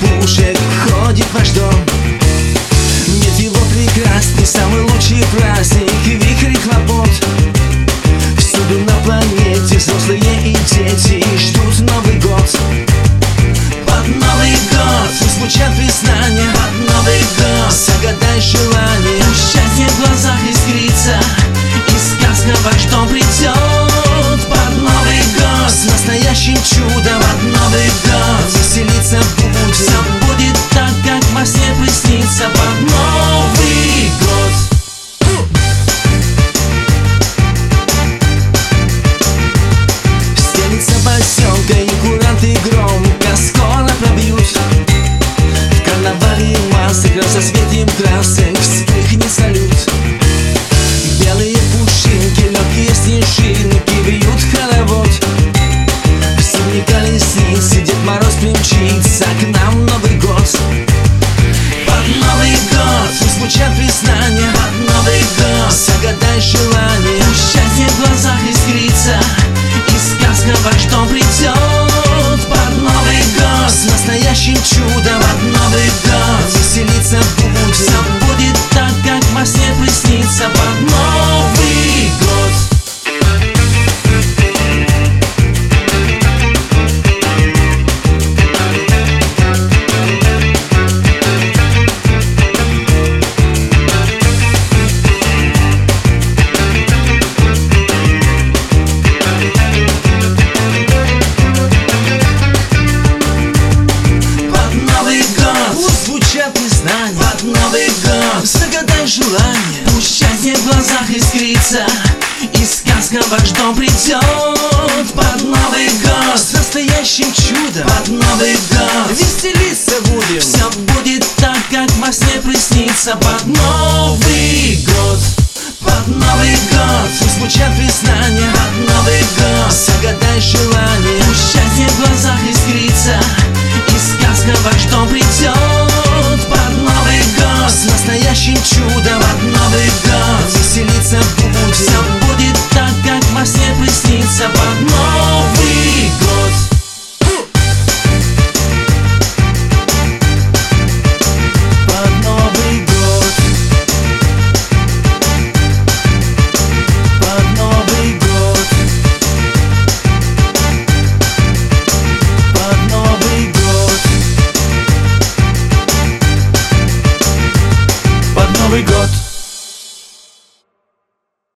пушек ходит ваш дом. Нет его прекрасный, самый со светим красок. секретных Под Новый год загадай желание. Пусть счастье в глазах искрится. И сказка в ваш дом придет. Под Новый год с настоящим чудом. Под Новый год веселиться будем. Все будет так, как во сне приснится. Под Новый Новый год